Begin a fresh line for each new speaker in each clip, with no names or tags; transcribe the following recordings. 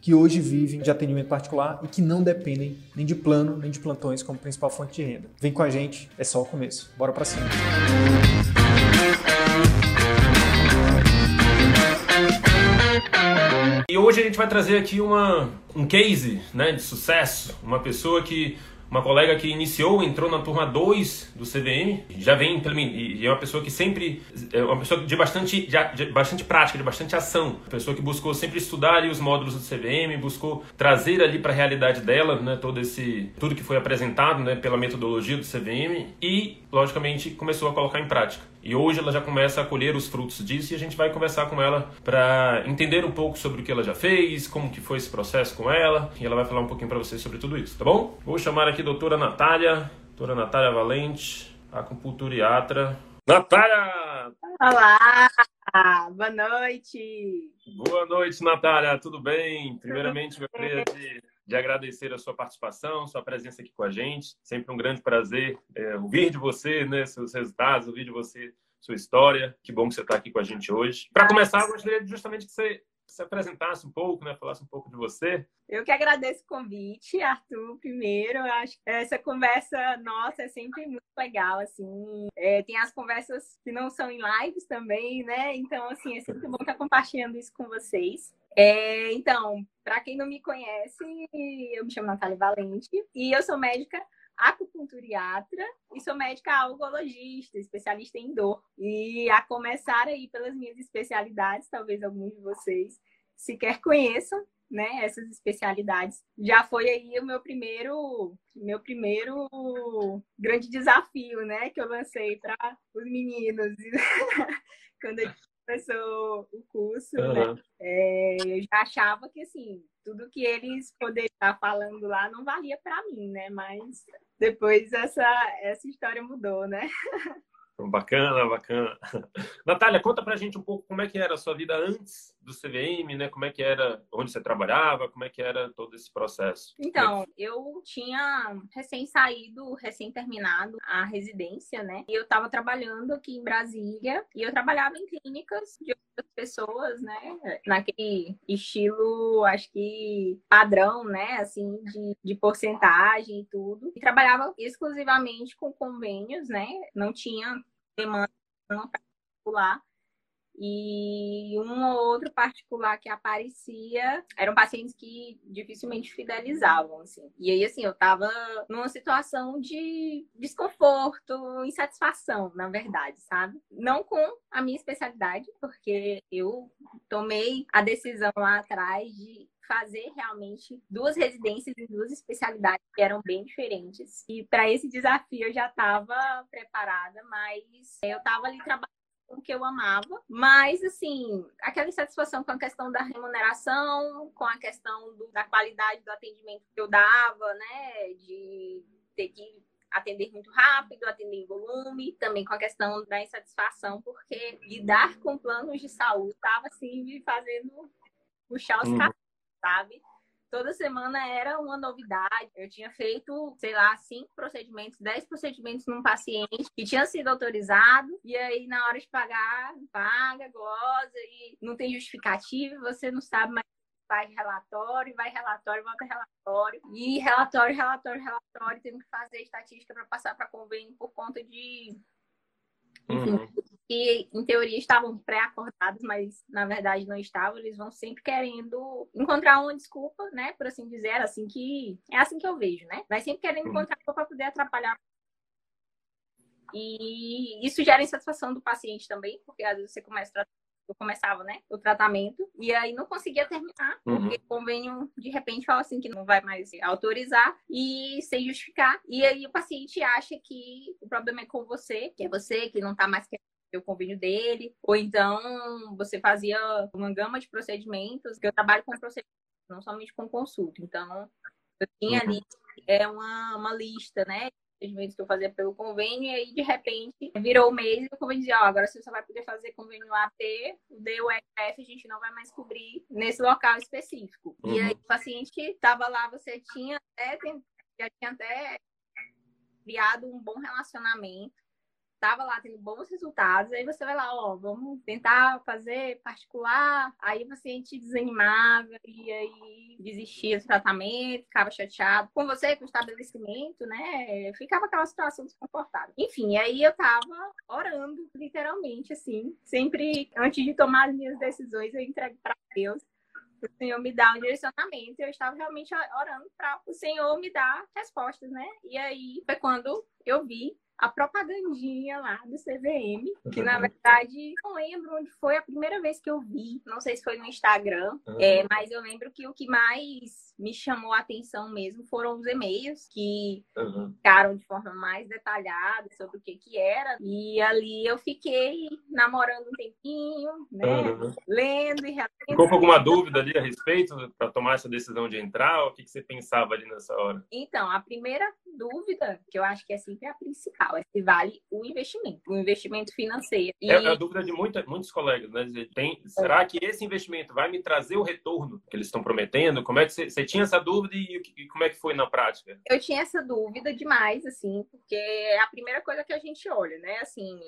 que hoje vivem de atendimento particular e que não dependem nem de plano nem de plantões como principal fonte de renda. Vem com a gente, é só o começo. Bora para cima.
E hoje a gente vai trazer aqui uma, um case né, de sucesso, uma pessoa que uma colega que iniciou, entrou na turma 2 do CVM, já vem e é uma pessoa que sempre é uma pessoa de bastante de, de bastante prática, de bastante ação, pessoa que buscou sempre estudar ali os módulos do CVM, buscou trazer ali para a realidade dela, né, todo esse tudo que foi apresentado, né, pela metodologia do CVM e logicamente começou a colocar em prática. E hoje ela já começa a colher os frutos disso e a gente vai conversar com ela para entender um pouco sobre o que ela já fez, como que foi esse processo com ela, e ela vai falar um pouquinho para vocês sobre tudo isso, tá bom? Vou chamar aqui a doutora Natália, doutora Natália Valente, acupunturiatra. Natália!
Olá! Boa noite!
Boa noite, Natália, tudo bem? Primeiramente, gostaria de de agradecer a sua participação, sua presença aqui com a gente. Sempre um grande prazer é, ouvir de você, né, seus resultados, ouvir de você sua história. Que bom que você está aqui com a gente hoje. Para começar, eu gostaria justamente que você se apresentasse um pouco, né? Falasse um pouco de você.
Eu que agradeço o convite, Arthur, primeiro. Acho que essa conversa nossa é sempre muito legal, assim. É, tem as conversas que não são em lives também, né? Então, assim, é sempre bom estar compartilhando isso com vocês. É, então, para quem não me conhece, eu me chamo Natália Valente e eu sou médica acupunturiatra e sou médica algologista, especialista em dor. E a começar aí pelas minhas especialidades, talvez alguns de vocês sequer conheçam, né, essas especialidades. Já foi aí o meu primeiro, meu primeiro grande desafio, né, que eu lancei para os meninos quando eu começou o curso, uhum. né? É, eu já achava que assim tudo que eles poderiam estar falando lá não valia para mim, né? Mas depois essa essa história mudou, né?
Bacana, bacana. Natália, conta pra gente um pouco como é que era a sua vida antes do CVM, né? Como é que era, onde você trabalhava, como é que era todo esse processo?
Então, eu tinha recém saído, recém terminado a residência, né? E eu estava trabalhando aqui em Brasília e eu trabalhava em clínicas de outras pessoas, né? Naquele estilo, acho que padrão, né? Assim, de, de porcentagem e tudo. E trabalhava exclusivamente com convênios, né? Não tinha demanda particular. E um ou outro particular que aparecia eram pacientes que dificilmente fidelizavam, assim. E aí, assim, eu tava numa situação de desconforto, insatisfação, na verdade, sabe? Não com a minha especialidade, porque eu tomei a decisão lá atrás de fazer realmente duas residências em duas especialidades que eram bem diferentes. E para esse desafio eu já estava preparada, mas eu estava ali trabalhando com o que eu amava, mas assim, aquela insatisfação com a questão da remuneração, com a questão do, da qualidade do atendimento que eu dava, né, de ter que atender muito rápido, atender em volume, também com a questão da insatisfação, porque lidar com planos de saúde estava assim me fazendo puxar os uhum sabe? Toda semana era uma novidade. Eu tinha feito, sei lá, cinco procedimentos, dez procedimentos num paciente que tinha sido autorizado, e aí na hora de pagar, paga, glosa, e não tem justificativa, você não sabe mais vai relatório, vai relatório, volta relatório, e relatório, relatório, relatório, tendo que fazer estatística para passar para convênio por conta de enfim, uhum. Que em teoria estavam pré-acordados, mas na verdade não estavam. Eles vão sempre querendo encontrar uma desculpa, né? Por assim dizer, assim que é assim que eu vejo, né? Vai sempre querendo encontrar para poder atrapalhar. E isso gera insatisfação do paciente também, porque às vezes você começa a eu começava, né, o tratamento, e aí não conseguia terminar, uhum. porque o convênio, de repente, fala assim que não vai mais autorizar e sem justificar. E aí o paciente acha que o problema é com você, que é você que não tá mais querendo o convênio dele, ou então você fazia uma gama de procedimentos, que eu trabalho com procedimentos, não somente com consulta. Então, eu tinha ali é uma, uma lista, né? procedimentos que eu fazia pelo convênio, e aí, de repente, virou o mês e o convênio dizia, ó, agora você só vai poder fazer convênio AT, o D, o EF, a gente não vai mais cobrir nesse local específico. Uhum. E aí, o paciente estava lá, você tinha até, já tinha até criado um bom relacionamento, estava lá tendo bons resultados, aí você vai lá, ó, vamos tentar fazer particular, aí o paciente desanimava e aí desistia do tratamento, ficava chateado com você, com o estabelecimento, né? Ficava aquela situação desconfortável. Enfim, aí eu tava orando, literalmente, assim, sempre antes de tomar as minhas decisões, eu entrego para Deus o Senhor me dar um direcionamento. Eu estava realmente orando para o Senhor me dar respostas, né? E aí foi quando eu vi a propagandinha lá do CVM, que na verdade não lembro onde foi a primeira vez que eu vi, não sei se foi no Instagram, uhum. é, mas eu lembro que o que mais me chamou a atenção mesmo foram os e-mails que uhum. ficaram de forma mais detalhada sobre o que que era, e ali eu fiquei namorando um tempinho, né, uhum. lendo e realmente...
Ficou com alguma dúvida ali a respeito para tomar essa decisão de entrar? O que, que você pensava ali nessa hora?
Então, a primeira dúvida, que eu acho que é sempre a principal, é se vale o investimento, o investimento financeiro.
E... É a dúvida de muita, muitos colegas, né? Tem, será que esse investimento vai me trazer o retorno que eles estão prometendo? Como é que você, você tinha essa dúvida e, e, como é que foi na prática?
Eu tinha essa dúvida demais, assim, porque é a primeira coisa que a gente olha, né? Assim,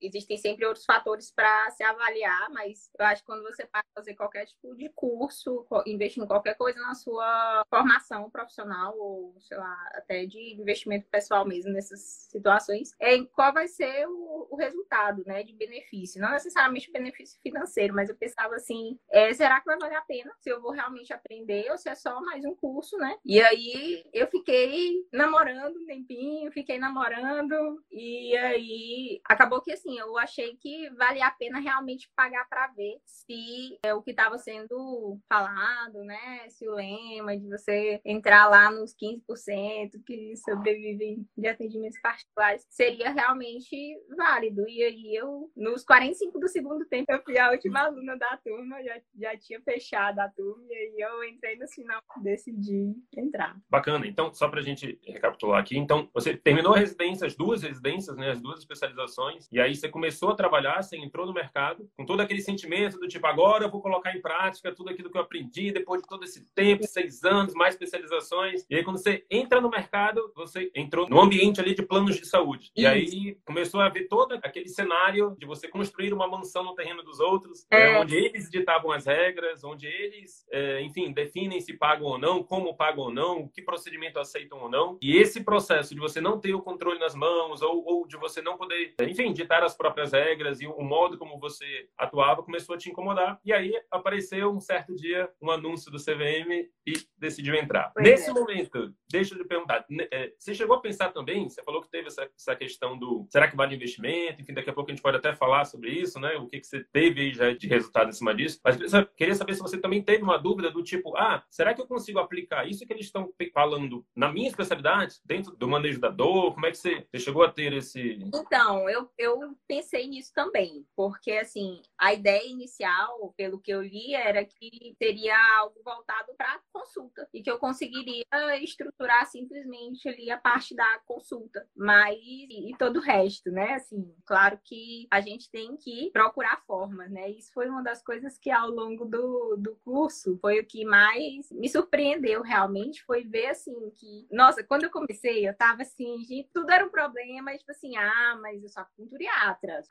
existem sempre outros fatores para se avaliar, mas eu acho que quando você a fazer qualquer tipo de curso, investir em qualquer coisa na sua formação profissional ou, sei lá, até de investimento pessoal mesmo nessas situações, é qual vai ser o, o resultado, né, de benefício. Não necessariamente benefício financeiro, mas eu pensava assim, é, será que vai valer a pena se eu vou realmente aprender ou se é só mais um curso, né? E aí eu fiquei namorando um tempinho, fiquei namorando e aí acabou que assim, assim, eu achei que valia a pena realmente pagar para ver se é, o que estava sendo falado, né? Se o lema de você entrar lá nos 15% que sobrevivem de atendimentos particulares seria realmente válido. E aí eu, nos 45 do segundo tempo, eu fui a última aluna da turma, já, já tinha fechado a turma, e aí eu entrei no final, decidi entrar.
Bacana. Então, só para a gente recapitular aqui, então, você terminou a residência, as duas residências, né? As duas especializações, e aí você começou a trabalhar, você entrou no mercado com todo aquele sentimento do tipo, agora eu vou colocar em prática tudo aquilo que eu aprendi depois de todo esse tempo, seis anos, mais especializações. E aí, quando você entra no mercado, você entrou no ambiente ali de planos de saúde. E aí começou a ver todo aquele cenário de você construir uma mansão no terreno dos outros, é. É, onde eles ditavam as regras, onde eles, é, enfim, definem se pagam ou não, como pagam ou não, que procedimento aceitam ou não. E esse processo de você não ter o controle nas mãos ou, ou de você não poder, enfim, ditar as próprias regras e o modo como você atuava começou a te incomodar. E aí apareceu um certo dia um anúncio do CVM e decidiu entrar. Nesse é. momento, deixa eu lhe perguntar, é, você chegou a pensar também, você falou que teve essa, essa questão do será que vale investimento? Enfim, daqui a pouco a gente pode até falar sobre isso, né? O que, que você teve aí já de resultado em cima disso. Mas queria saber se você também teve uma dúvida do tipo, ah, será que eu consigo aplicar isso que eles estão falando na minha especialidade, dentro do manejo da dor? Como é que você, você chegou a ter esse...
Então, eu, eu pensei nisso também, porque assim, a ideia inicial, pelo que eu li, era que seria algo voltado para consulta e que eu conseguiria estruturar simplesmente ali a parte da consulta, mas e todo o resto, né? Assim, claro que a gente tem que procurar formas, né? Isso foi uma das coisas que ao longo do, do curso foi o que mais me surpreendeu realmente, foi ver assim que, nossa, quando eu comecei, eu tava assim, tudo era um problema, tipo assim, ah, mas eu sou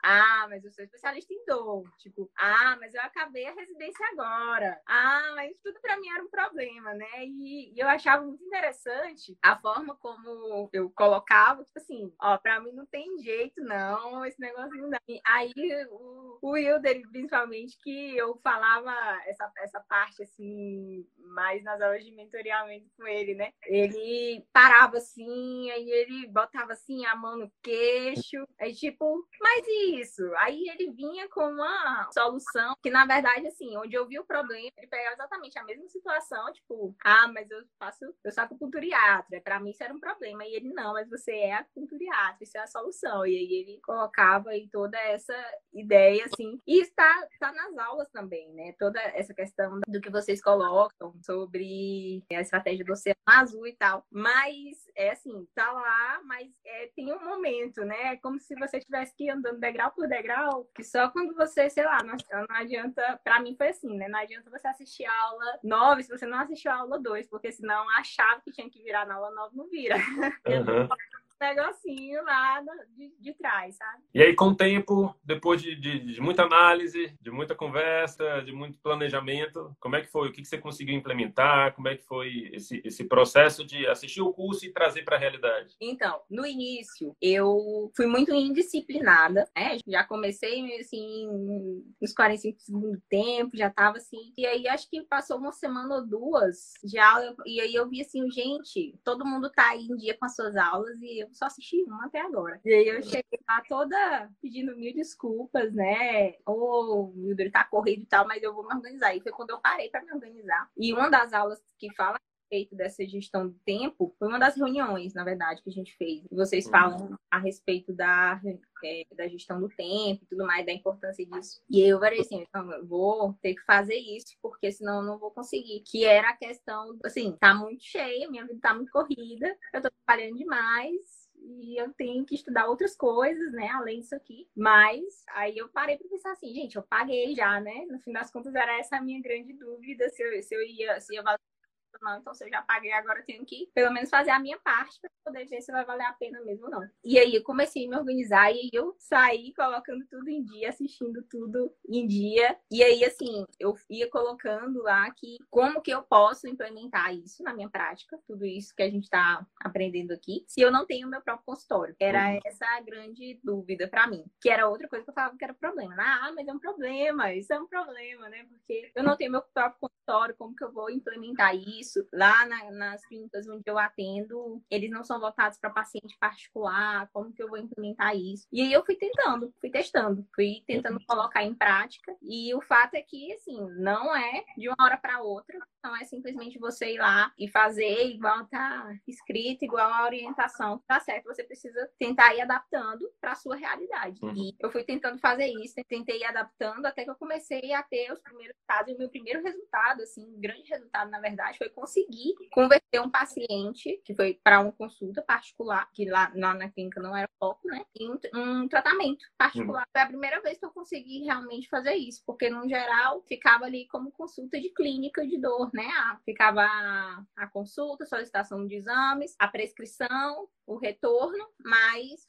ah, mas eu sou especialista em dor. Tipo, ah, mas eu acabei a residência agora. Ah, mas tudo para mim era um problema, né? E, e, eu achava muito interessante a forma como eu colocava, tipo assim, ó, pra mim não tem jeito, não, esse negócio não dá. E aí o, o Wilder, principalmente, que eu falava essa, essa parte assim mais nas aulas de mentoreamento com ele, né? Ele parava assim, aí ele botava assim a mão no queixo, aí tipo, mas isso? Aí ele vinha com uma solução que, na verdade, assim, onde eu vi o problema, ele pegava exatamente a mesma situação, tipo, ah, mas eu faço, eu sou acupunturiatra, pra mim isso era um problema. E ele, não, mas você é acupunturiatra, isso é a solução. E aí ele colocava aí toda essa ideia, assim, e está, está nas aulas também, né? Toda essa questão do que vocês colocam sobre a estratégia do Oceano Azul e tal. Mas, é assim, tá lá, mas é, tem um momento, né? É como se você estivesse aqui andando degrau por degrau, que só quando você, sei lá, não, não adianta, pra mim foi assim, né? Não adianta você assistir a aula 9 se você não assistiu a aula 2, porque senão a chave que tinha que virar na aula 9 não vira. Uhum. Negocinho lá de, de trás, sabe?
E aí, com o tempo, depois de, de, de, muita análise, de muita conversa, de muito planejamento, como é que foi? O que, que você conseguiu implementar? Como é que foi esse, esse processo de assistir o curso e trazer para a realidade?
Então, no início, eu fui muito indisciplinada, né? Já comecei, assim, nos 45 segundos do tempo, já tava assim. E aí, acho que passou uma semana ou duas de aula, e aí eu vi assim, gente, todo mundo tá aí em dia com as suas aulas e eu só assisti uma até agora. E aí eu cheguei lá toda pedindo mil desculpas, né? Ô, oh, Mildred, tá corrido e tal, mas eu vou me organizar. E foi quando eu parei para me organizar. E uma das aulas que fala respeito dessa gestão do tempo foi uma das reuniões, na verdade, que a gente fez. Vocês uhum. falam a respeito da, é, da gestão do tempo e tudo mais, da importância disso. E eu falei assim, então, eu vou ter que fazer isso, porque senão eu não vou conseguir. Que era a questão, assim, tá muito cheia, minha vida tá muito corrida, eu tô trabalhando demais, e eu tenho que estudar outras coisas, né, além disso aqui. Mas aí eu parei para pensar assim, gente, eu paguei já, né? No fim das contas era essa a minha grande dúvida se eu, se eu ia se ia valer não. Então, se eu já paguei, agora eu tenho que, pelo menos, fazer a minha parte para poder ver se vai valer a pena mesmo ou não. E aí, eu comecei a me organizar e eu saí colocando tudo em dia, assistindo tudo em dia. E aí, assim, eu ia colocando lá que como que eu posso implementar isso na minha prática, tudo isso que a gente está aprendendo aqui, se eu não tenho meu próprio consultório. Era uhum. essa a grande dúvida para mim, que era outra coisa que eu falava que era problema. Ah, mas é um problema, isso é um problema, né? Porque eu não tenho meu próprio consultório, como que eu vou implementar isso? Isso. Lá na, nas clínicas onde eu atendo, eles não são voltados para paciente particular, como que eu vou implementar isso? E aí eu fui tentando, fui testando, fui tentando colocar em prática. E o fato é que, assim, não é de uma hora para outra, não é simplesmente você ir lá e fazer igual tá escrito, igual a orientação. Tá certo, você precisa tentar ir adaptando para a sua realidade. Uhum. E eu fui tentando fazer isso, tentei ir adaptando até que eu comecei a ter os primeiros casos. E o meu primeiro resultado, assim, grande resultado, na verdade, foi conseguir converter um paciente que foi para uma consulta particular, que lá, lá, na clínica não era foco, né? Em um, um tratamento particular. Uhum. Foi a primeira vez que eu consegui realmente fazer isso, porque no geral ficava ali como consulta de clínica de dor, né? Ficava a consulta, solicitação de exames, a prescrição, o retorno, mas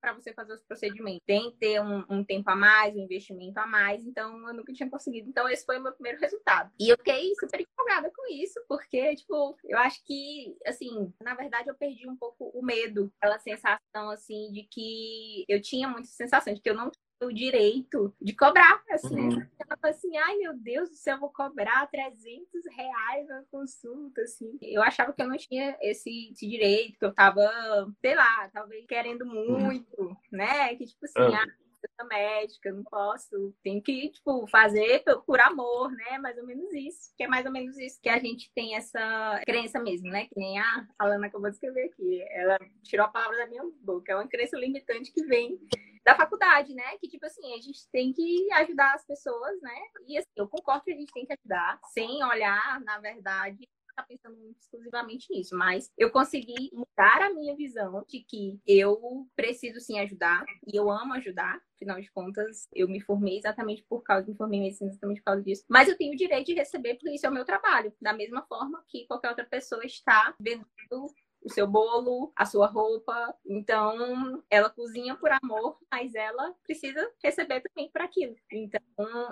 para você fazer os procedimentos tem que ter um, um, tempo a mais, um investimento a mais, então eu nunca tinha conseguido. Então esse foi o meu primeiro resultado. E eu fiquei super empolgada com isso, porque, tipo, eu acho que, assim, na verdade eu perdi um pouco o medo, aquela sensação, assim, de que eu tinha muita sensação de que eu não o direito de cobrar, assim. Uhum. Ela falou assim, ai meu Deus do céu, eu vou cobrar 300 reais na consulta, assim. Eu achava que eu não tinha esse, esse direito, que eu tava, sei lá, talvez querendo uhum. muito, uhum. né? Que tipo assim, uhum. ah, sou médica, não posso, tenho que, tipo, fazer por amor, né? Mais ou menos isso. Que é mais ou menos isso que a gente tem essa crença mesmo, né? Que nem a Alana que eu vou descrever aqui. Ela tirou a palavra da minha boca. É uma crença limitante que vem da faculdade, né? Que, tipo assim, a gente tem que ajudar as pessoas, né? E assim, eu concordo que a gente tem que ajudar, sem olhar, na verdade, tá pensando exclusivamente nisso, mas eu consegui mudar a minha visão de que eu preciso sim ajudar e eu amo ajudar. Afinal de contas, eu me formei exatamente por causa, me formei medicina exatamente por causa disso. Mas eu tenho o direito de receber, porque isso é o meu trabalho. Da mesma forma que qualquer outra pessoa está vendo o seu bolo, a sua roupa. Então, ela cozinha por amor, mas ela precisa receber também por aquilo. Então,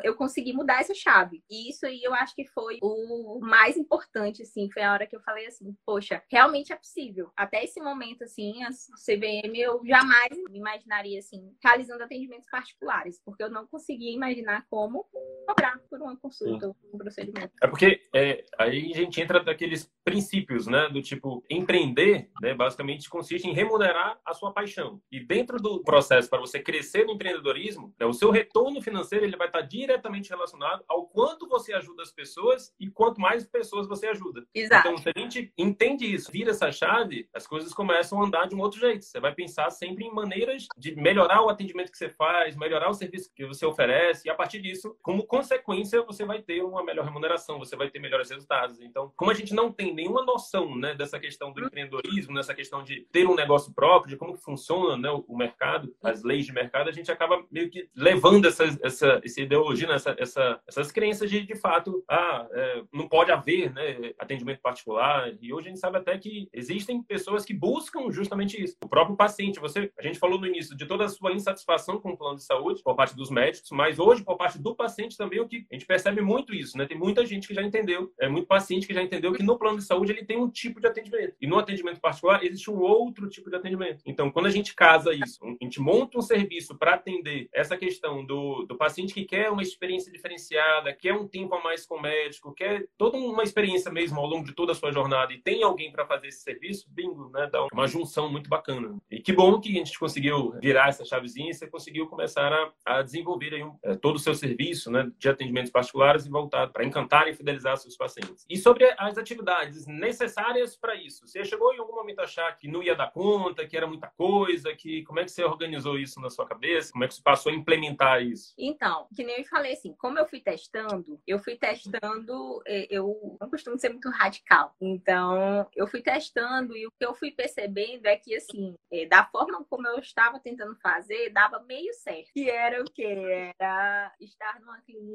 eu consegui mudar essa chave. E isso aí eu acho que foi o mais importante, assim, foi a hora que eu falei assim, poxa, realmente é possível. Até esse momento, assim, a CVM eu jamais imaginaria, assim, realizando atendimentos particulares, porque eu não conseguia imaginar como cobrar por uma consulta, Sim. um procedimento.
É porque é, aí a gente entra daqueles princípios, né, do tipo empreender, né, basicamente consiste em remunerar a sua paixão. E dentro do processo para você crescer no empreendedorismo, né, o seu retorno financeiro ele vai estar diretamente relacionado ao quanto você ajuda as pessoas e quanto mais pessoas você ajuda.
Exato.
Então, se a gente entende isso, vira essa chave, as coisas começam a andar de um outro jeito. Você vai pensar sempre em maneiras de melhorar o atendimento que você faz, melhorar o serviço que você oferece, e a partir disso, como consequência, você vai ter uma melhor remuneração, você vai ter melhores resultados. Então, como a gente não tem nenhuma noção né, dessa questão do empreendedorismo, nessa questão de ter um negócio próprio, de como que funciona né, o mercado, as leis de mercado, a gente acaba meio que levando essa, essa, essa ideologia, né, essa, essa, essas crenças de, de fato, ah, é, não pode haver né, atendimento particular. E hoje a gente sabe até que existem pessoas que buscam justamente isso. O próprio paciente, você, a gente falou no início de toda a sua insatisfação com o plano de saúde por parte dos médicos, mas hoje por parte do paciente também o que a gente percebe muito isso, né? Tem muita gente que já entendeu, é muito paciente que já entendeu que no plano de saúde ele tem um tipo de atendimento e no atendimento particular existe um outro tipo de atendimento. Então, quando a gente casa isso, a gente monta um serviço para atender essa questão do, do paciente que quer uma experiência diferenciada, quer um tempo a mais com o médico, quer toda uma experiência mesmo ao longo de toda a sua jornada e tem alguém para fazer esse serviço, bingo, né? Dá uma junção muito bacana. E que bom que a gente conseguiu virar essa chavezinha e você conseguiu começar a, a desenvolver aí um, é, todo o seu serviço, né? De atendimentos particulares e voltado para encantar e fidelizar seus pacientes. E sobre as atividades necessárias para isso, você chegou em algum momento a achar que não ia dar conta, que era muita coisa, que como é que você organizou isso na sua cabeça? Como é que você passou a implementar isso?
Então, que nem eu falei assim, como eu fui testando, eu fui testando, eu não costumo ser muito radical. Então, eu fui testando e o que eu fui percebendo é que assim, é, da forma como eu estava tentando fazer, dava meio certo. Que era o quê? Era estar numa clínica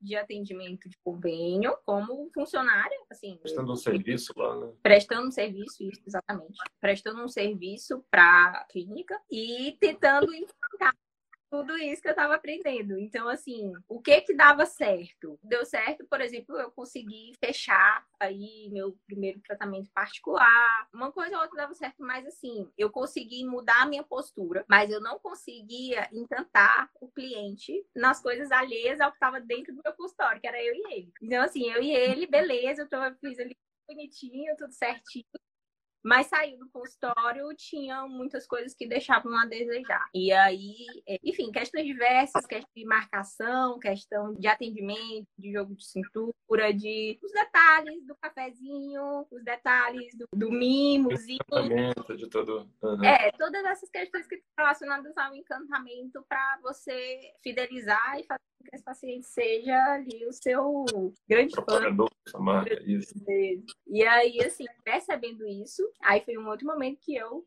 de atendimento de convênio como funcionária, assim.
Prestando um serviço lá, né?
Prestando um serviço, isso, exatamente. Prestando um serviço para a clínica e tentando enfocar tudo isso que eu estava aprendendo. Então, assim, o que que dava certo? Deu certo, por exemplo, eu consegui fechar aí meu primeiro tratamento particular. Uma coisa ou outra dava certo, mas assim, eu consegui mudar a minha postura, mas eu não conseguia encantar o cliente nas coisas alheias ao que estava dentro do meu consultório, que era eu e ele. Então, assim, eu e ele, beleza, eu fiz ali bonitinho, tudo certinho. Mas saiu do consultório, tinha muitas coisas que deixavam a desejar. E aí, é, enfim, questões diversas, questão de marcação, questão de atendimento, de jogo de cintura, de os detalhes do cafezinho, os detalhes do, do mimozinho.
De todo...
Uhum. É, todas essas questões que estão relacionadas ao encantamento para você fidelizar e fazer que esse paciente seja ali o seu grande fã.
Marca, isso.
E aí, assim, percebendo isso, Aí foi um outro momento que eu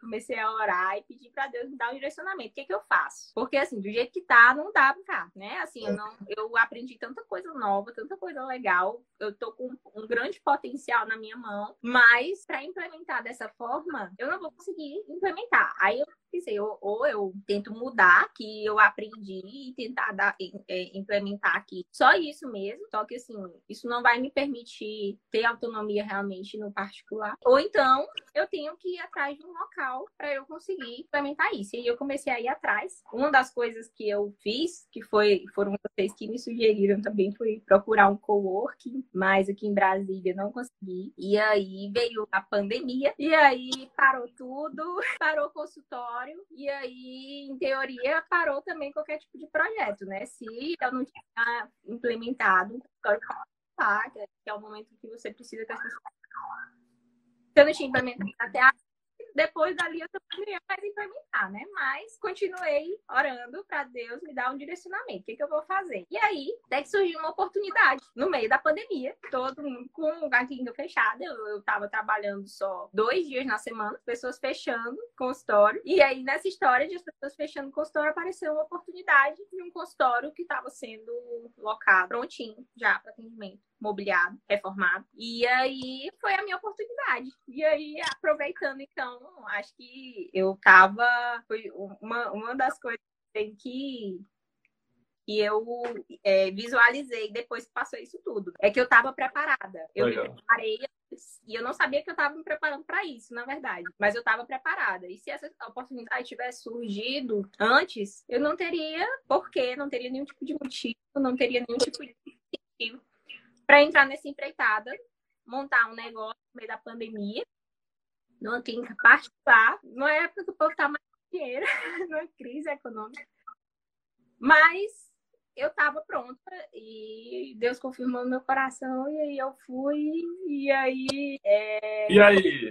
comecei a orar e pedir para Deus me dar um direcionamento. O que, que eu faço? Porque, assim, do jeito que tá, não dá pra ficar, né? Assim, eu, não, eu aprendi tanta coisa nova, tanta coisa legal. Eu tô com um grande potencial na minha mão, mas para implementar dessa forma, eu não vou conseguir implementar. Aí eu ou, ou eu tento mudar que eu aprendi e tentar dar, é, implementar aqui. Só isso mesmo. Só que, assim, isso não vai me permitir ter autonomia realmente no particular. Ou então, eu tenho que ir atrás de um local para eu conseguir implementar isso. E eu comecei a ir atrás. Uma das coisas que eu fiz, que foi foram vocês que me sugeriram também, foi procurar um coworking, mas aqui em Brasília não consegui. E aí veio a pandemia, e aí parou tudo, parou o consultório, e aí, em teoria, parou também qualquer tipo de projeto, né? Se eu não tinha implementado consultório que é o momento que você precisa que as pessoas eu não tinha implementado até depois dali eu também ia mais implementar, né? Mas continuei orando para Deus me dar um direcionamento. O que, que eu vou fazer? E aí, até que surgiu uma oportunidade no meio da pandemia, todo mundo com a clínica fechada. Eu, eu tava trabalhando só dois dias na semana, pessoas fechando consultório. E aí, nessa história de as pessoas fechando consultório, apareceu uma oportunidade de um consultório que estava sendo locado, prontinho já para atendimento mobiliado, reformado. E aí foi a minha oportunidade. E aí, aproveitando, então, acho que eu tava. Foi uma, uma das coisas que que eu é, visualizei depois que passou isso tudo. É que eu estava preparada. Eu Legal. me preparei e eu não sabia que eu estava me preparando para isso, na verdade. Mas eu estava preparada. E se essa oportunidade tivesse surgido antes, eu não teria porquê, não teria nenhum tipo de motivo, não teria nenhum tipo de motivo para entrar nessa empreitada, montar um negócio no meio da pandemia, numa clínica particular, numa época que o povo tá mais dinheiro, numa crise econômica. Mas eu estava pronta e Deus confirmou meu coração e aí eu fui e aí é...
e aí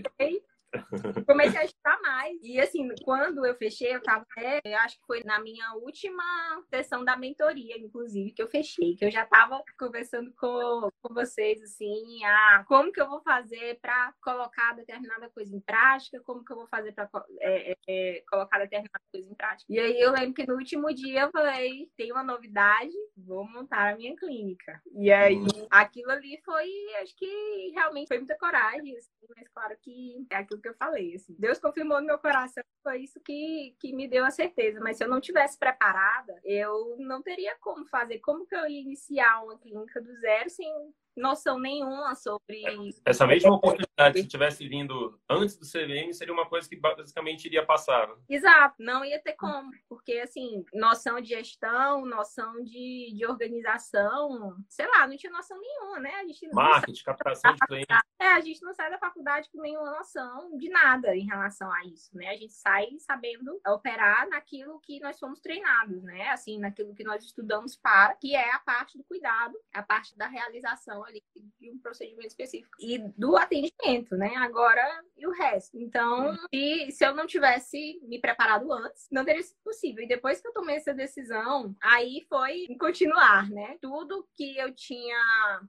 comecei a estudar mais. E assim, quando eu fechei, eu tava até, eu acho que foi na minha última sessão da mentoria, inclusive, que eu fechei, que eu já tava conversando com, com vocês, assim, ah, como que eu vou fazer para colocar determinada coisa em prática, como que eu vou fazer para é, é, é, colocar determinada coisa em prática. E aí eu lembro que no último dia eu falei, tem uma novidade, vou montar a minha clínica. E aí aquilo ali foi, acho que realmente foi muita coragem, assim, mas claro que é aquilo que eu falei. Assim, Deus confirmou no meu coração, foi isso que, que me deu a certeza. Mas se eu não tivesse preparada, eu não teria como fazer. Como que eu ia iniciar uma clínica do zero sem noção nenhuma sobre.
Essa mesma oportunidade, se tivesse vindo antes do CVM, seria uma coisa que basicamente iria passar. Né?
Exato, não ia ter como, porque assim, noção de gestão, noção de, de organização, sei lá, não tinha noção nenhuma, né? A gente
Marketing, captação de clientes.
É, a gente não sai da faculdade com nenhuma noção de nada em relação a isso, né? A gente sai sabendo operar naquilo que nós fomos treinados, né? Assim, naquilo que nós estudamos para, que é a parte do cuidado, a parte da realização ali de um procedimento específico e do atendimento, né? Agora e o resto. Então, se, se eu não tivesse me preparado antes, não teria sido possível. E depois que eu tomei essa decisão, aí foi continuar, né? Tudo que eu tinha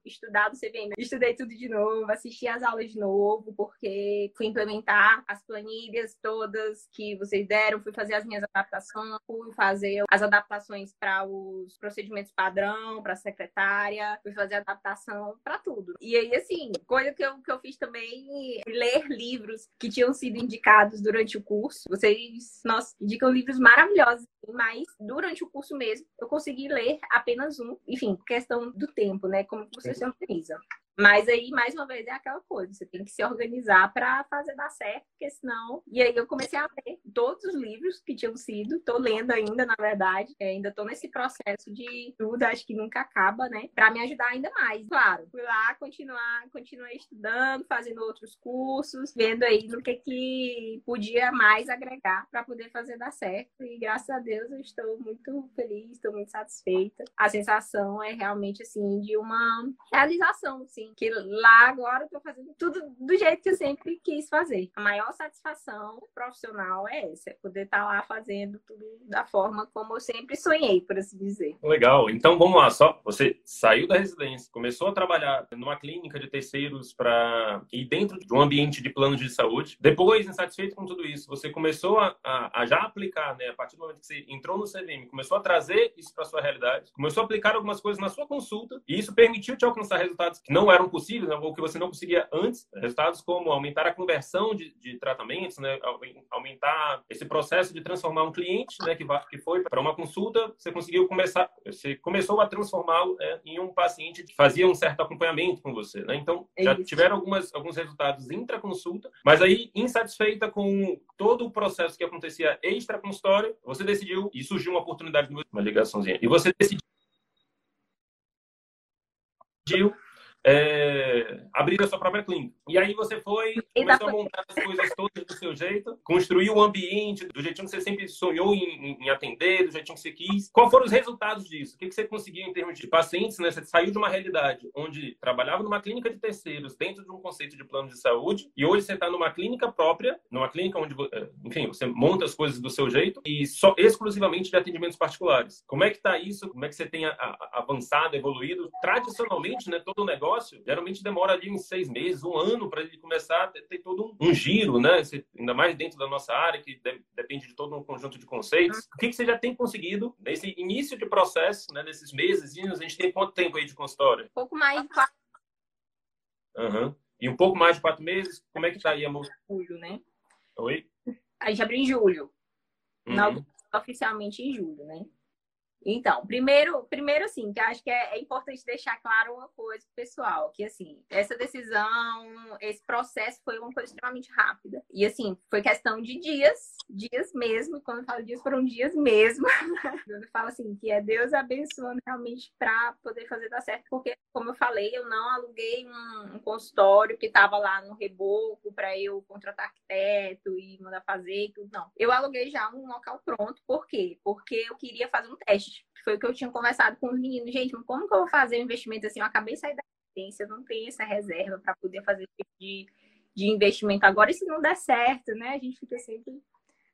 estudado CVM, estudei tudo de novo, assisti as aulas de novo, porque fui implementar as planilhas todas que vocês deram, fui fazer as minhas adaptações, fui fazer as adaptações para os procedimentos padrão, para a secretária, fui fazer adaptação para tudo. E aí, assim, coisa que eu, que eu fiz também, ler livros que tinham sido indicados durante o curso. Vocês, nós indicam livros maravilhosos, mas durante o curso mesmo, eu consegui ler apenas um. Enfim, questão do tempo, né? Como você se organiza. Mas aí, mais uma vez, é aquela coisa, você tem que se organizar para fazer dar certo, porque senão. E aí eu comecei a ler todos os livros que tinham sido, tô lendo ainda, na verdade, é, ainda tô nesse processo de tudo, acho que nunca acaba, né? Para me ajudar ainda mais. Claro, fui lá continuar, continuei estudando, fazendo outros cursos, vendo aí no que que podia mais agregar para poder fazer dar certo. E graças a Deus eu estou muito feliz, estou muito satisfeita. A sensação é realmente assim de uma realização, sim que lá agora eu tô fazendo tudo do jeito que eu sempre quis fazer. A maior satisfação profissional é essa, é poder estar tá lá fazendo tudo da forma como eu sempre sonhei, por assim dizer.
Legal. Então vamos lá, só você saiu da residência, começou a trabalhar numa clínica de terceiros para ir dentro de um ambiente de plano de saúde. Depois, insatisfeito com tudo isso, você começou a, a, a já aplicar, né? A partir do momento que você entrou no CVM, começou a trazer isso para sua realidade, começou a aplicar algumas coisas na sua consulta e isso permitiu te alcançar resultados que não eram eram possíveis, né, ou que você não conseguia antes, resultados como aumentar a conversão de, de tratamentos, né, aumentar esse processo de transformar um cliente, né, que, que foi para uma consulta, você conseguiu começar, você começou a transformá-lo é, em um paciente que fazia um certo acompanhamento com você, né? Então, é já Isso. tiveram algumas, alguns resultados intra-consulta, mas aí, insatisfeita com todo o processo que acontecia extra-consultório, você decidiu, e surgiu uma oportunidade, uma ligaçãozinha, e você decidiu é, abrir a sua própria clínica. E aí você foi, começou a montar as coisas todas do seu jeito, construiu o ambiente do jeitinho que você sempre sonhou em, em, atender, do jeitinho que você quis. Qual foram os resultados disso? O que, você conseguiu em termos de pacientes? Né? Você saiu de uma realidade onde trabalhava numa clínica de terceiros, dentro de um conceito de plano de saúde, e hoje você está numa clínica própria, numa clínica onde, é, enfim, você monta as coisas do seu jeito e só exclusivamente de atendimentos particulares. Como é que está isso? Como é que você tem avançado, evoluído? Tradicionalmente, né, todo o negócio negócio, geralmente demora ali uns seis meses, um ano para ele começar a ter, todo um, um, giro, né? ainda mais dentro da nossa área, que de, depende de todo um conjunto de conceitos. O que, que você já tem conseguido nesse início de processo, né? Nesses meses, a gente tem quanto tempo aí de consultório?
Pouco mais de quatro
Uhum. E um pouco mais de quatro meses, como é que tá aí, amor?
Julho, né?
Oi?
A gente abriu em julho.
Uhum.
oficialmente em julho, né? Então, primeiro, primeiro assim, que acho que é, é, importante deixar claro uma coisa pessoal, que assim, essa decisão, esse processo foi uma coisa extremamente rápida. E assim, foi questão de dias, dias mesmo, quando eu falo dias, foram dias mesmo. eu falo assim, que é Deus abençoando realmente para poder fazer dar certo, porque, como eu falei, eu não aluguei um, um consultório que estava lá no reboco para eu contratar arquiteto e mandar fazer e tudo, não. Eu aluguei já um local pronto, por quê? Porque eu queria fazer um teste foi o que eu tinha conversado com os meninos. Gente, como que eu vou fazer um investimento assim? Eu acabei de sair da residência, eu não tenho essa reserva para poder fazer esse tipo de, de investimento agora. E se não der certo, né? A gente fica sempre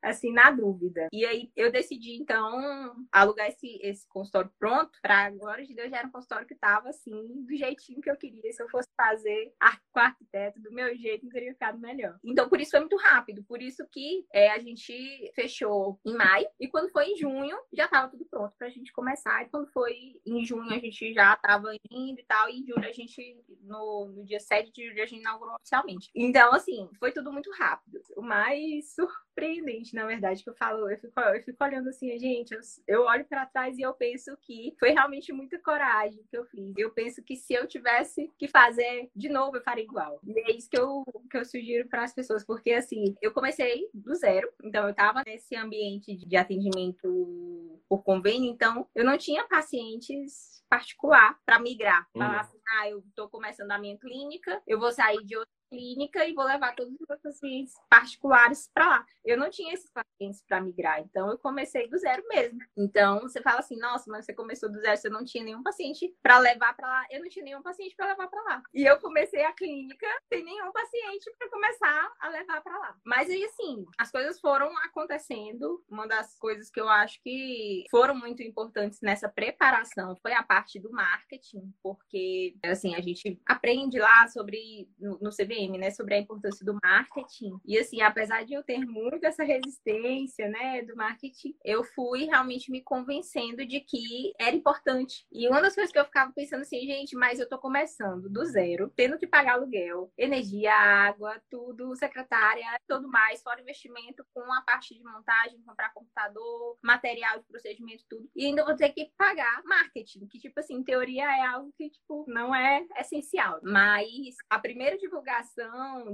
assim, na dúvida. E aí eu decidi, então, alugar esse, esse consultório pronto, para agora de Deus já era um consultório que tava assim, do jeitinho que eu queria. Se eu fosse fazer com arquiteto do meu jeito, teria ficado melhor. Então, por isso foi muito rápido. Por isso que é, a gente fechou em maio, e quando foi em junho, já tava tudo pronto pra gente começar. E quando foi em junho, a gente já tava indo e tal, e em julho a gente, no, no dia 7 de julho, a gente inaugurou oficialmente. Então, assim, foi tudo muito rápido. O mais surpreendente na verdade, que eu falo, eu fico, eu fico olhando assim, gente, eu, eu olho para trás e eu penso que foi realmente muita coragem que eu fiz. Eu penso que se eu tivesse que fazer de novo, eu faria igual. E é isso que eu, que eu sugiro para as pessoas, porque assim, eu comecei do zero, então eu estava nesse ambiente de atendimento por convênio, então eu não tinha pacientes particular para migrar. Falar uhum. assim, ah, eu estou começando a minha clínica, eu vou sair de outra clínica e vou levar todos os meus pacientes particulares para lá. Eu não tinha esses pacientes para migrar, então eu comecei do zero mesmo. Então você fala assim, nossa, mas você começou do zero, você não tinha nenhum paciente para levar para lá. Eu não tinha nenhum paciente para levar para lá. E eu comecei a clínica sem nenhum paciente para começar a levar para lá. Mas aí assim, as coisas foram acontecendo. Uma das coisas que eu acho que foram muito importantes nessa preparação foi a parte do marketing, porque assim, a gente aprende lá sobre no, no CVM né, sobre a importância do marketing. E assim, apesar de eu ter muito essa resistência, né, do marketing, eu fui realmente me convencendo de que era importante. E uma das coisas que eu ficava pensando assim, gente, mas eu tô começando do zero, tendo que pagar aluguel, energia, água, tudo, secretária, tudo mais, fora investimento com a parte de montagem, comprar computador, material de procedimento, tudo. E ainda vou ter que pagar marketing, que tipo assim, em teoria é algo que tipo não é essencial. Mas a primeira divulgação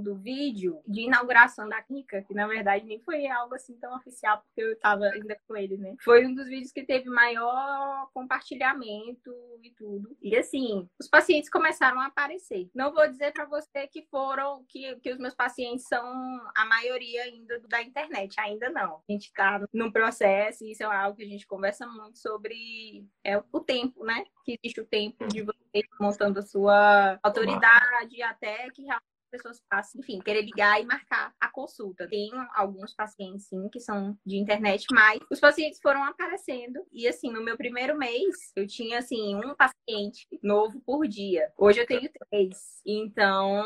do vídeo de inauguração da clínica, que na verdade nem foi algo assim tão oficial, porque eu estava ainda com ele, né? Foi um dos vídeos que teve maior compartilhamento e tudo. E assim, os pacientes começaram a aparecer. Não vou dizer para você que foram, que, que os meus pacientes são a maioria ainda da internet, ainda não. A gente está num processo, e isso é algo que a gente conversa muito sobre é, o tempo, né? Que existe o tempo de você montando a sua autoridade até que realmente pessoas passam, enfim, querer ligar e marcar a consulta. Tenho alguns pacientes, sim, que são de internet, mas os pacientes foram aparecendo. E, assim, no meu primeiro mês, eu tinha, assim, um paciente novo por dia. Hoje eu tenho três. Então,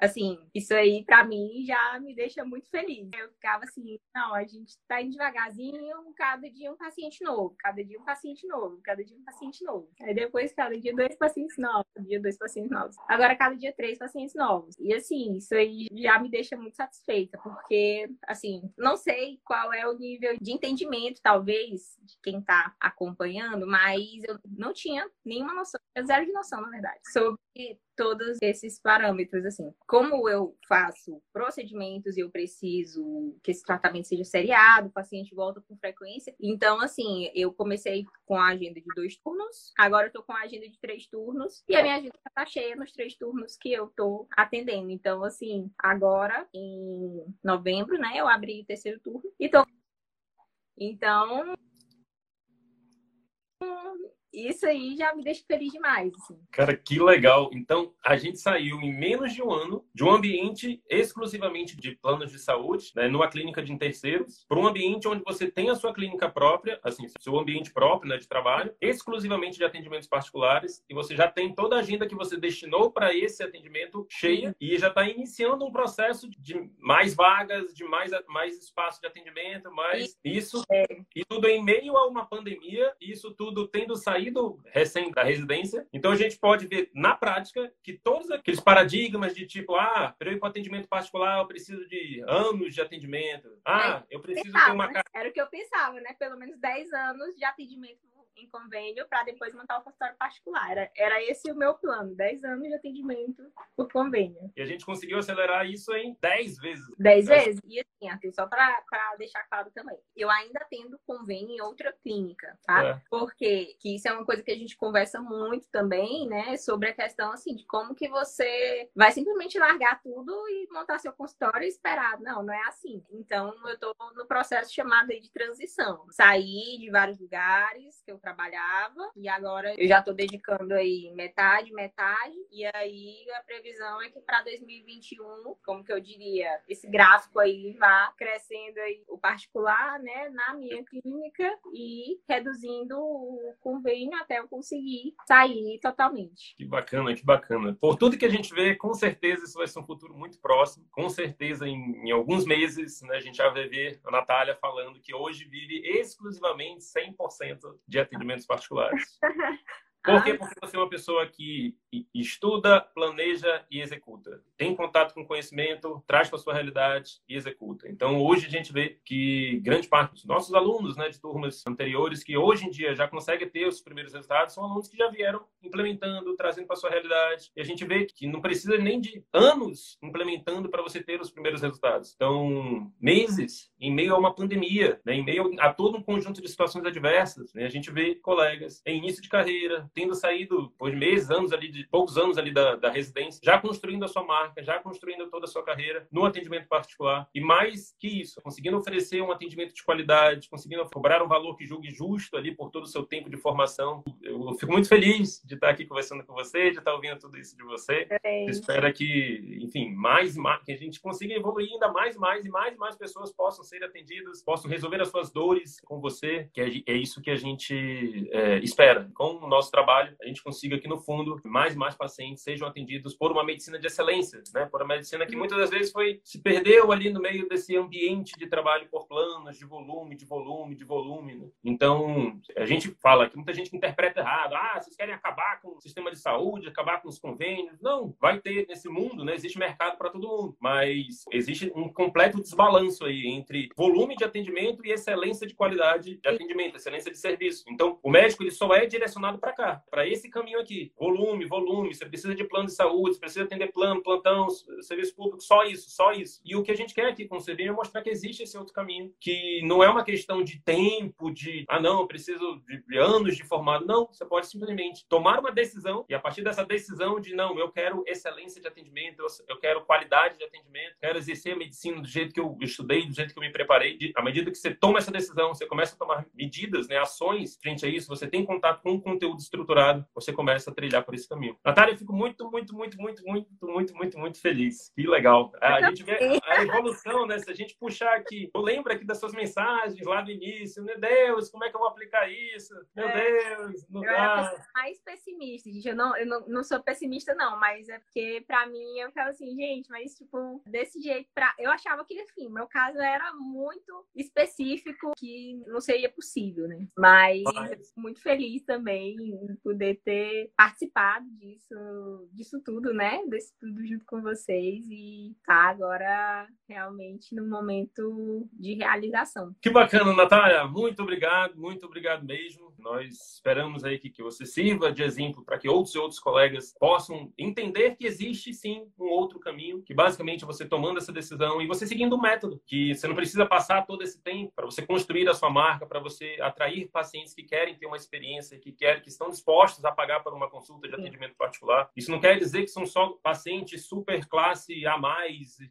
assim, isso aí, pra mim, já me deixa muito feliz. Eu ficava assim, não, a gente tá indo devagarzinho, cada dia um paciente novo, cada dia um paciente novo, cada dia um paciente novo. Aí depois, cada dia dois pacientes novos, cada dia dois pacientes novos. Agora, cada dia três pacientes novos. E assim, isso aí já me deixa muito satisfeita, porque, assim, não sei qual é o nível de entendimento, talvez, de quem está acompanhando, mas eu não tinha nenhuma noção, zero de noção, na verdade, sobre todos esses parâmetros, assim. Como eu faço procedimentos e eu preciso que esse tratamento seja seriado, o paciente volta com frequência. Então, assim, eu comecei com a agenda de dois turnos, agora eu tô com a agenda de três turnos, e a minha agenda tá cheia nos três turnos que eu tô atendendo. Então, assim, agora, em novembro, né, eu abri o terceiro turno e tô. Então, isso aí já me deixa feliz demais. Assim.
Cara, que legal. Então, a gente saiu em menos de um ano de um ambiente exclusivamente de planos de saúde, né, numa clínica de terceiros, para um ambiente onde você tem a sua clínica própria, assim, seu ambiente próprio né, de trabalho, exclusivamente de atendimentos particulares, e você já tem toda a agenda que você destinou para esse atendimento cheia e já está iniciando um processo de mais vagas, de mais, mais espaço de atendimento, mais isso, e tudo em meio a uma pandemia, isso tudo tendo saído saído recém da residência. Então a gente pode ver na prática que todos aqueles paradigmas de tipo, ah, para eu ir para atendimento particular eu preciso de anos de atendimento. Ah, eu preciso
pensava,
ter uma
né? Era o que eu pensava, né? Pelo menos 10 anos de atendimento em convênio para depois montar o consultório particular. Era, era esse o meu plano, 10 anos de atendimento por convênio.
E a gente conseguiu acelerar isso em 10 vezes.
10 vezes? E assim, Arthur, só para deixar claro também, eu ainda tendo convênio em outra clínica, tá? É. Porque que isso é uma coisa que a gente conversa muito também, né? Sobre a questão, assim, de como que você vai simplesmente largar tudo e montar seu consultório e esperar. Não, não é assim. Então, eu tô no processo chamado de transição. Sair de vários lugares que eu trabalhava e agora eu já estou dedicando aí metade, metade. E aí a previsão é que para 2021, como que eu diria, esse gráfico aí vá crescendo aí o particular, né, na minha clínica e reduzindo o convênio até eu conseguir sair totalmente.
Que bacana, que bacana. Por tudo que a gente vê, com certeza isso vai ser um futuro muito próximo. Com certeza em, em alguns meses, né, a gente já vai ver a Natália falando que hoje vive exclusivamente 100% de atendimentos particulares. Por quê? Porque você é uma pessoa que estuda, planeja e executa. Tem contato com conhecimento, traz para a sua realidade e executa. Então, hoje a gente vê que grande parte dos nossos alunos né, de turmas anteriores, que hoje em dia já conseguem ter os primeiros resultados, são alunos que já vieram implementando, trazendo para a sua realidade. E a gente vê que não precisa nem de anos implementando para você ter os primeiros resultados. Então, meses, em meio a uma pandemia, né, em meio a todo um conjunto de situações adversas, né, a gente vê colegas em início de carreira, tendo saído por meses, anos ali, de poucos anos ali da, da residência, já construindo a sua marca, já construindo toda a sua carreira no atendimento particular. E mais que isso, conseguindo oferecer um atendimento de qualidade, conseguindo cobrar um valor que julgue justo ali por todo o seu tempo de formação. Eu fico muito feliz de estar aqui conversando com você, de estar ouvindo tudo isso de você. É. Espero que, enfim, mais, mais, que a gente consiga evoluir ainda mais, mais e mais e mais pessoas possam ser atendidas, possam resolver as suas dores com você, que é, é isso que a gente é, espera com o nosso trabalho trabalho, a gente consiga que no fundo mais e mais pacientes sejam atendidos por uma medicina de excelência, né? Por uma medicina que muitas das vezes foi se perdeu ali no meio desse ambiente de trabalho por planos, de volume, de volume, de volume. Né? Então, a gente fala que muita gente interpreta errado. Ah, vocês querem acabar com o sistema de saúde, acabar com os convênios. Não, vai ter nesse mundo, né? Existe mercado para todo mundo, mas existe um completo desbalanço aí entre volume de atendimento e excelência de qualidade de atendimento, excelência de serviço. Então, o médico ele só é direcionado para cá para esse caminho aqui. Volume, volume, você precisa de plano de saúde, você precisa atender plano, plantão, serviço público, só isso, só isso. E o que a gente quer aqui com o CVM é mostrar que existe esse outro caminho, que não é uma questão de tempo, de, ah, não, eu preciso de anos de formado. Não, você pode simplesmente tomar uma decisão e a partir dessa decisão de, não, eu quero excelência de atendimento, eu quero qualidade de atendimento, quero exercer a medicina do jeito que eu estudei, do jeito que eu me preparei. À medida que você toma essa decisão, você começa a tomar medidas, né, ações frente a isso, você tem contato com o conteúdo estrutural estruturado, você começa a trilhar por esse caminho. Natália, eu fico muito, muito, muito, muito, muito, muito, muito, muito feliz. Que legal. A gente vê a evolução, né? Se a gente puxar aqui, eu lembro aqui das suas mensagens lá do início. Meu Deus, como é que eu vou aplicar isso? Meu é, Deus, não
eu dá. mais pessimista, gente. Eu não, eu não, não sou pessimista, não, mas é porque pra mim eu ficava assim, gente, mas tipo, desse jeito, pra... eu achava que, enfim, meu caso era muito específico, que não seria possível, né? Mas, mas... muito feliz também poder ter participado disso, disso tudo, né? Desse tudo junto com vocês e tá agora realmente num momento de realização.
Que bacana, Natália. Muito obrigado, muito obrigado mesmo. Nós esperamos aí que, que você sirva de exemplo para que outros e outros colegas possam entender que existe sim um outro caminho, que basicamente é você tomando essa decisão e você seguindo um método, que você não precisa passar todo esse tempo para você construir a sua marca, para você atrair pacientes que querem ter uma experiência, que querem, que estão dispostos a pagar por uma consulta de atendimento particular. Isso não quer dizer que são só pacientes super classe A+,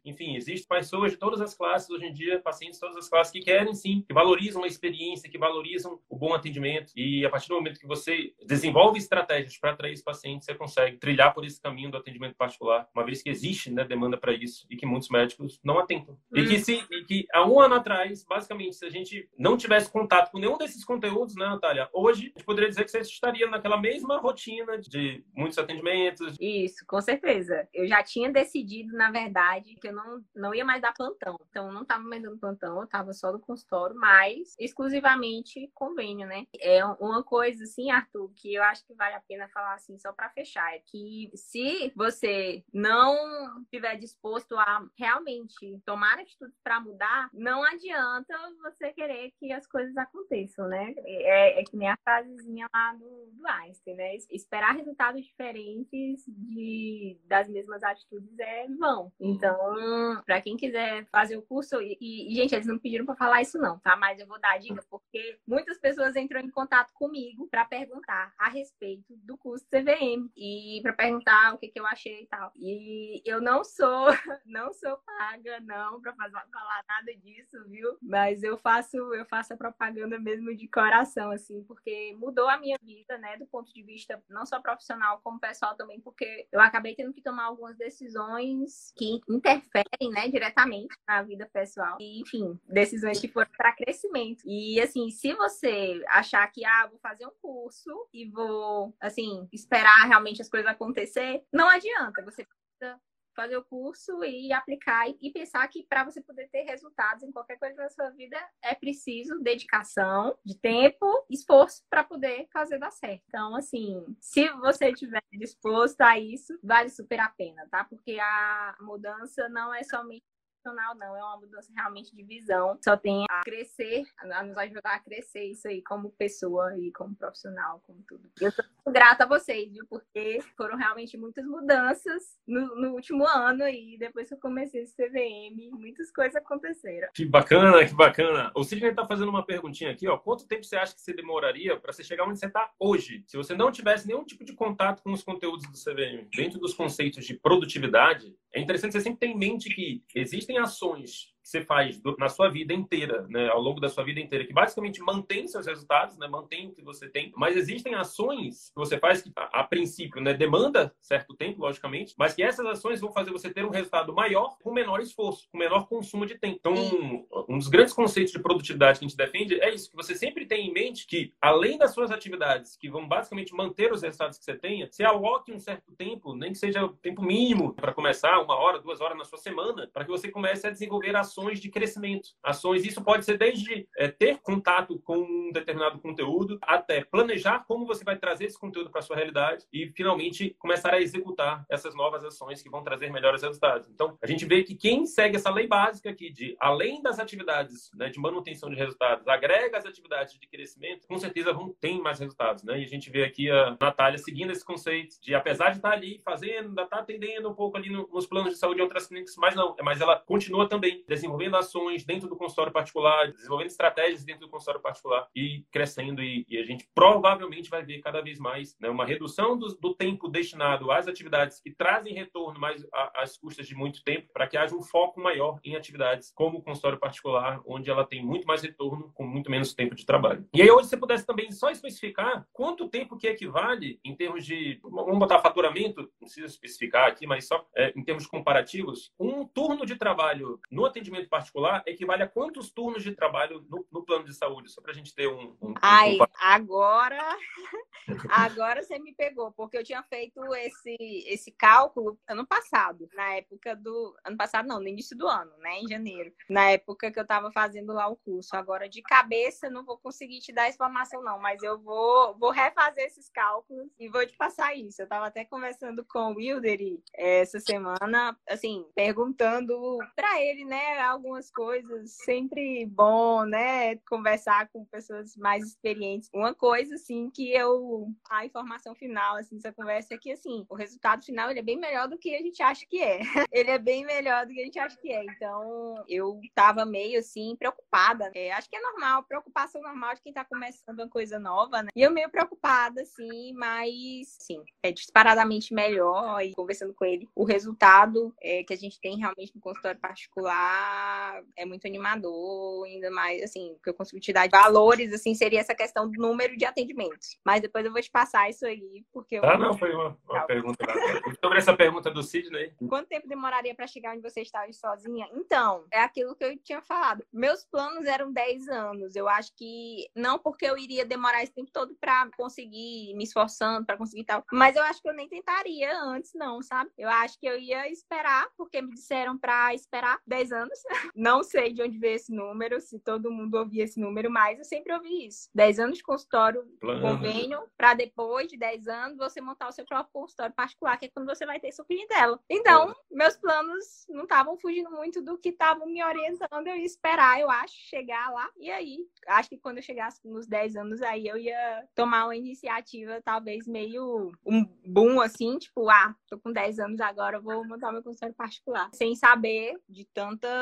enfim, existem pessoas de todas as classes hoje em dia, pacientes de todas as classes que querem sim, que valorizam a experiência, que valorizam o bom atendimento e a partir do momento que você desenvolve estratégias para atrair esse paciente, você consegue trilhar por esse caminho do atendimento particular, uma vez que existe né, demanda para isso e que muitos médicos não atentam. Hum. E, que se, e que há um ano atrás, basicamente, se a gente não tivesse contato com nenhum desses conteúdos, né, Natália? Hoje, a gente poderia dizer que você estaria naquela mesma rotina de muitos atendimentos.
Isso, com certeza. Eu já tinha decidido, na verdade, que eu não, não ia mais dar plantão. Então, eu não estava mais dando plantão, eu estava só no consultório, mas exclusivamente convênio, né? É uma coisa, assim, Arthur, que eu acho que vale a pena falar assim, só para fechar, é que se você não estiver disposto a realmente tomar atitudes para mudar, não adianta você querer que as coisas aconteçam, né? É, é que nem a frasezinha lá do, do Einstein, né? Esperar resultados diferentes de, das mesmas atitudes é vão. Então, para quem quiser fazer o curso, e, e, gente, eles não pediram para falar isso não, tá? Mas eu vou dar a dica porque muitas pessoas entram em contato comigo para perguntar a respeito do curso CVM e para perguntar o que, que eu achei e tal. E eu não sou, não sou paga não para falar nada disso, viu? Mas eu faço, eu faço a propaganda mesmo de coração assim, porque mudou a minha vida, né, do ponto de vista não só profissional como pessoal também, porque eu acabei tendo que tomar algumas decisões que interferem, né, diretamente na vida pessoal. E, enfim, decisões que foram para crescimento. E assim, se você achar que ah, vou fazer um curso e vou assim, esperar realmente as coisas acontecer, não adianta. Você precisa fazer o curso e aplicar e pensar que para você poder ter resultados em qualquer coisa da sua vida é preciso dedicação, de tempo, esforço para poder fazer dar certo. Então, assim, se você estiver disposto a isso, vale super a pena, tá? Porque a mudança não é somente profissional, não. É uma mudança realmente de visão. Só tem a crescer, a nos ajudar a crescer isso aí como pessoa e como profissional, como tudo. Eu sou muito grata a vocês, viu? Porque foram realmente muitas mudanças no, no último ano e depois que eu comecei esse CVM, muitas coisas aconteceram.
Que bacana, que bacana. O Sidney tá fazendo uma perguntinha aqui, ó. Quanto tempo você acha que você demoraria para você chegar onde você está hoje? Se você não tivesse nenhum tipo de contato com os conteúdos do CVM, dentro dos conceitos de produtividade, é interessante você sempre ter em mente que existem ações você faz na sua vida inteira, né, ao longo da sua vida inteira, que basicamente mantém seus resultados, né, mantém o que você tem, mas existem ações que você faz que, a, a, princípio, né, demanda certo tempo, logicamente, mas que essas ações vão fazer você ter um resultado maior com menor esforço, com menor consumo de tempo. Então, um, um dos grandes conceitos de produtividade que a gente defende é isso, que você sempre tem em mente que, além das suas atividades, que vão basicamente manter os resultados que você tenha, você aloque um certo tempo, nem que seja o tempo mínimo para começar, uma hora, duas horas na sua semana, para que você comece a desenvolver ações ações de crescimento. Ações, isso pode ser desde é, ter contato com um determinado conteúdo, até planejar como você vai trazer esse conteúdo para sua realidade e, finalmente, começar a executar essas novas ações que vão trazer melhores resultados. Então, a gente vê que quem segue essa lei básica aqui de, além das atividades né, de manutenção de resultados, agrega as atividades de crescimento, com certeza vão ter mais resultados. Né? E a gente vê aqui a Natália seguindo esse conceito de, apesar de estar ali fazendo, ainda está atendendo um pouco ali nos planos de saúde em outras clínicas, mas não, mas ela continua também desenvolvendo ações dentro do consultório particular, desenvolvendo estratégias dentro do consultório particular e crescendo. E, e a gente provavelmente vai ver cada vez mais né, uma redução do, do, tempo destinado às atividades que trazem retorno mais às custas de muito tempo, para que haja um foco maior em atividades como o consultório particular, onde ela tem muito mais retorno com muito menos tempo de trabalho. E aí, hoje, você pudesse também só especificar quanto tempo que equivale em termos de. Vamos botar faturamento, não precisa especificar aqui, mas só é, em termos comparativos, um turno de trabalho no atendimento particular particular equivale a quantos turnos de trabalho no, no plano de saúde? Só para a gente ter um. um
Ai, um... agora. agora você me pegou, porque eu tinha feito esse, esse cálculo ano passado, na época do. Ano passado, não, no início do ano, né? Em janeiro. Na época que eu estava fazendo lá o curso. Agora, de cabeça, não vou conseguir te dar essa informação, não, mas eu vou, vou refazer esses cálculos e vou te passar isso. Eu estava até conversando com o Wildery essa semana, assim, perguntando para ele, né, algumas coisas, sempre bom, né? Conversar com pessoas mais experientes. Uma coisa, assim, que eu. A informação final, assim, dessa conversa é que, assim, o resultado final ele é bem melhor do que a gente acha que é. ele é bem melhor do que a gente acha que é. Então, eu tava meio, assim, preocupada. É, acho que é normal, preocupação normal de quem tá começando uma coisa nova, né? E eu meio preocupada, assim, mas, sim, é disparadamente melhor. E conversando com ele, o resultado é, que a gente tem realmente no consultório particular é muito animador, ainda mais, assim, que eu consigo te dar de valores, assim, seria essa questão do número de atendimentos. Mas depois eu vou te passar isso aí, porque...
Ah, não, foi uma, uma pergunta. Sobre essa pergunta do Sidney.
Quanto tempo demoraria para chegar onde você está sozinha? Então, é aquilo que eu tinha falado. Meus planos eram 10 anos. Eu acho que não porque eu iria demorar esse tempo todo para conseguir me esforçando, para conseguir tal, mas eu acho que eu nem tentaria antes, não, sabe? Eu acho que eu ia esperar, porque me disseram para esperar 10 anos. Não sei de onde veio esse número, se todo mundo ouvia esse número, mas eu sempre ouvi isso. 10 anos de consultório, Plano. convênio, para depois de 10 anos você montar o seu próprio consultório particular, que é quando você vai ter sua clientela. Então, meus planos não estavam fugindo muito do que estavam me orientando. Eu ia esperar, eu acho, chegar lá. E aí, acho que quando eu chegasse nos 10 anos, aí eu ia tomar uma iniciativa, talvez meio um boom, assim, tipo, ah, tô com 10 anos agora, vou montar meu consultório particular. Sem saber de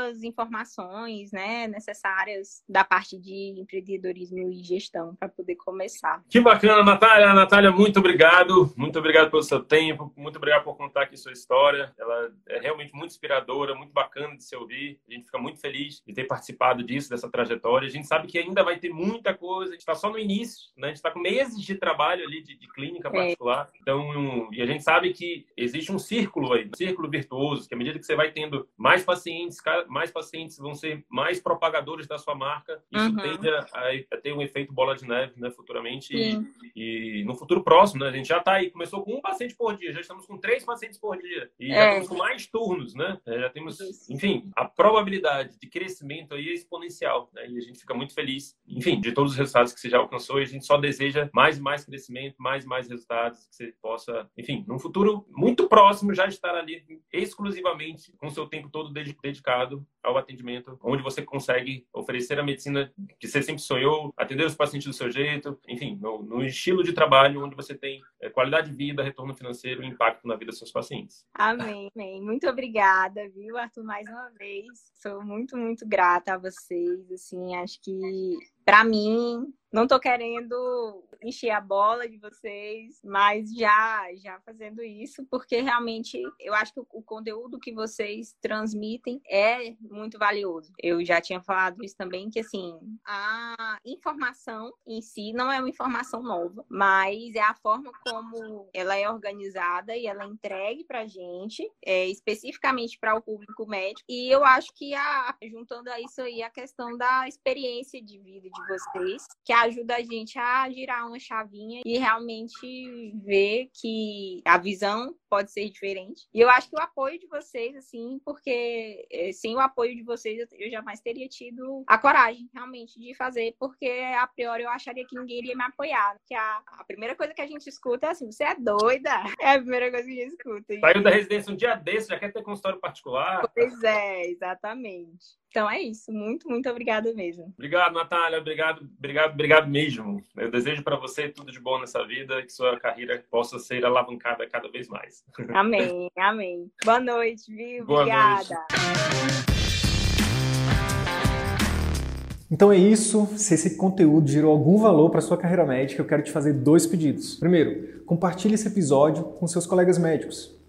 tantas informações, né, necessárias da parte de empreendedorismo e gestão para poder começar.
Que bacana, Natália. Natália, muito obrigado. Muito obrigado pelo seu tempo. Muito obrigado por contar aqui sua história. Ela é realmente muito inspiradora, muito bacana de se ouvir. A gente fica muito feliz de ter participado disso, dessa trajetória. A gente sabe que ainda vai ter muita coisa. A gente está só no início, né? A gente está com meses de trabalho ali de, de clínica é. particular. É. Então, e a gente sabe que existe um círculo aí, um círculo virtuoso, que à medida que você vai tendo mais pacientes, mais pacientes vão ser mais propagadores da sua marca. Isso uhum. tende a, a, ter um efeito bola de neve, né? Futuramente. E, e, no futuro próximo, né? A gente já está aí. Começou com um paciente por dia, já estamos com três pacientes por dia. E é. já estamos com mais turnos, né? É, já temos, enfim, a probabilidade de crescimento aí é exponencial, né? E a gente fica muito feliz, enfim, de todos os resultados que você já alcançou e a gente só deseja mais e mais crescimento, mais e mais resultados, que você possa, enfim, num futuro muito próximo já estar ali exclusivamente com o seu tempo todo dedicado ao atendimento, onde você consegue oferecer a medicina que você sempre sonhou, atender os pacientes do seu jeito, enfim, no, no estilo de trabalho onde você tem é, qualidade de vida, retorno financeiro e impacto na vida dos seus pacientes.
Amém, amém. Muito obrigada, viu, Arthur, mais uma vez. Sou muito, muito grata a vocês, assim, acho que para mim não tô querendo encher a bola de vocês, mas já já fazendo isso, porque realmente eu acho que o conteúdo que vocês transmitem é muito valioso. Eu já tinha falado isso também, que assim, a informação em si não é uma informação nova, mas é a forma como ela é organizada e ela é entregue pra gente, é, especificamente para o público médico. E eu acho que a, juntando a isso aí a questão da experiência de vida de vocês, que ajuda a gente a girar uma chavinha e realmente ver que a visão pode ser diferente. E eu acho que o apoio de vocês, assim, porque eh, sem o apoio de vocês eu jamais teria tido a coragem, realmente, de fazer, porque a priori eu acharia que ninguém iria me apoiar. Que a, a primeira coisa que a gente escuta é assim: você é doida? É a primeira coisa que a gente escuta.
Saiu da residência um dia desse, já quer ter consultório particular.
Pois é, exatamente. Então é isso. Muito, muito obrigada mesmo.
Obrigado, Natália. Obrigado, obrigado, obrigado mesmo. Eu desejo para você tudo de bom nessa vida, que sua carreira possa ser alavancada cada vez mais.
Amém, amém. Boa noite, viu? Boa obrigada. Noite.
Então é isso. Se esse conteúdo gerou algum valor para sua carreira médica, eu quero te fazer dois pedidos. Primeiro, compartilhe esse episódio com seus colegas médicos